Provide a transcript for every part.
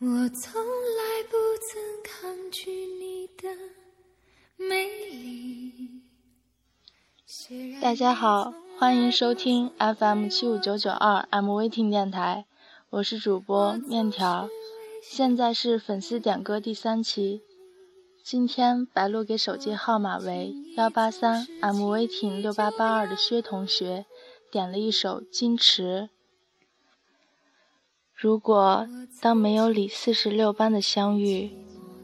我从来不曾抗拒你的美丽。大家好，欢迎收听 FM 七五九九二 M V 听电台，我是主播面条，现在是粉丝点歌第三期。今天白鹿给手机号码为幺八三 M V 听六八八二的薛同学点了一首《矜持》。如果当没有李四十六般的相遇，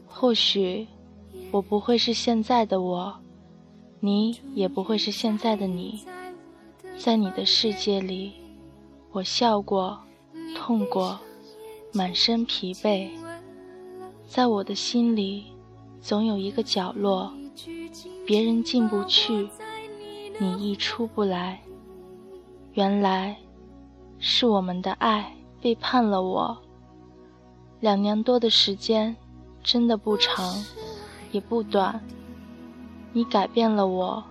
或许我不会是现在的我，你也不会是现在的你。在你的世界里，我笑过，痛过，满身疲惫。在我的心里，总有一个角落，别人进不去，你亦出不来。原来，是我们的爱。背叛了我，两年多的时间，真的不长，也不短。你改变了我，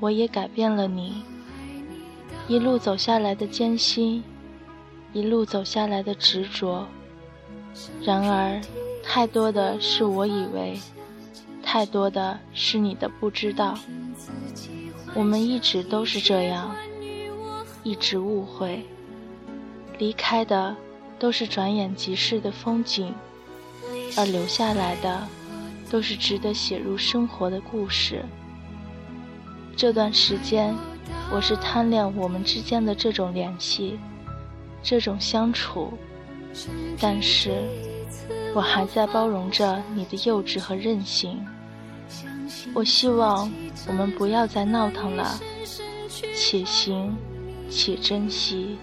我也改变了你。一路走下来的艰辛，一路走下来的执着。然而，太多的是我以为，太多的是你的不知道。我们一直都是这样，一直误会。离开的都是转眼即逝的风景，而留下来的都是值得写入生活的故事。这段时间，我是贪恋我们之间的这种联系，这种相处，但是我还在包容着你的幼稚和任性。我希望我们不要再闹腾了，且行且珍惜。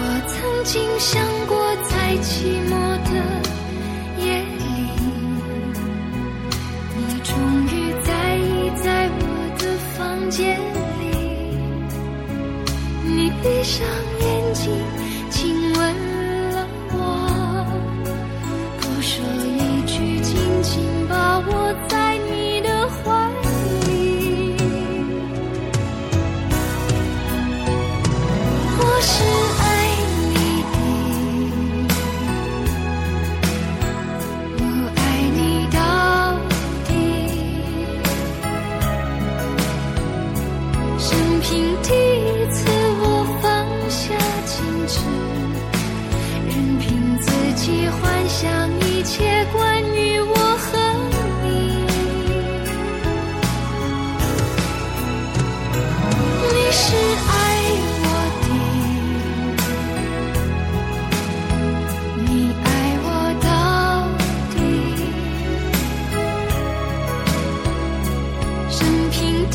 我曾经想过，在寂寞。闭上眼睛，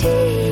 第一次。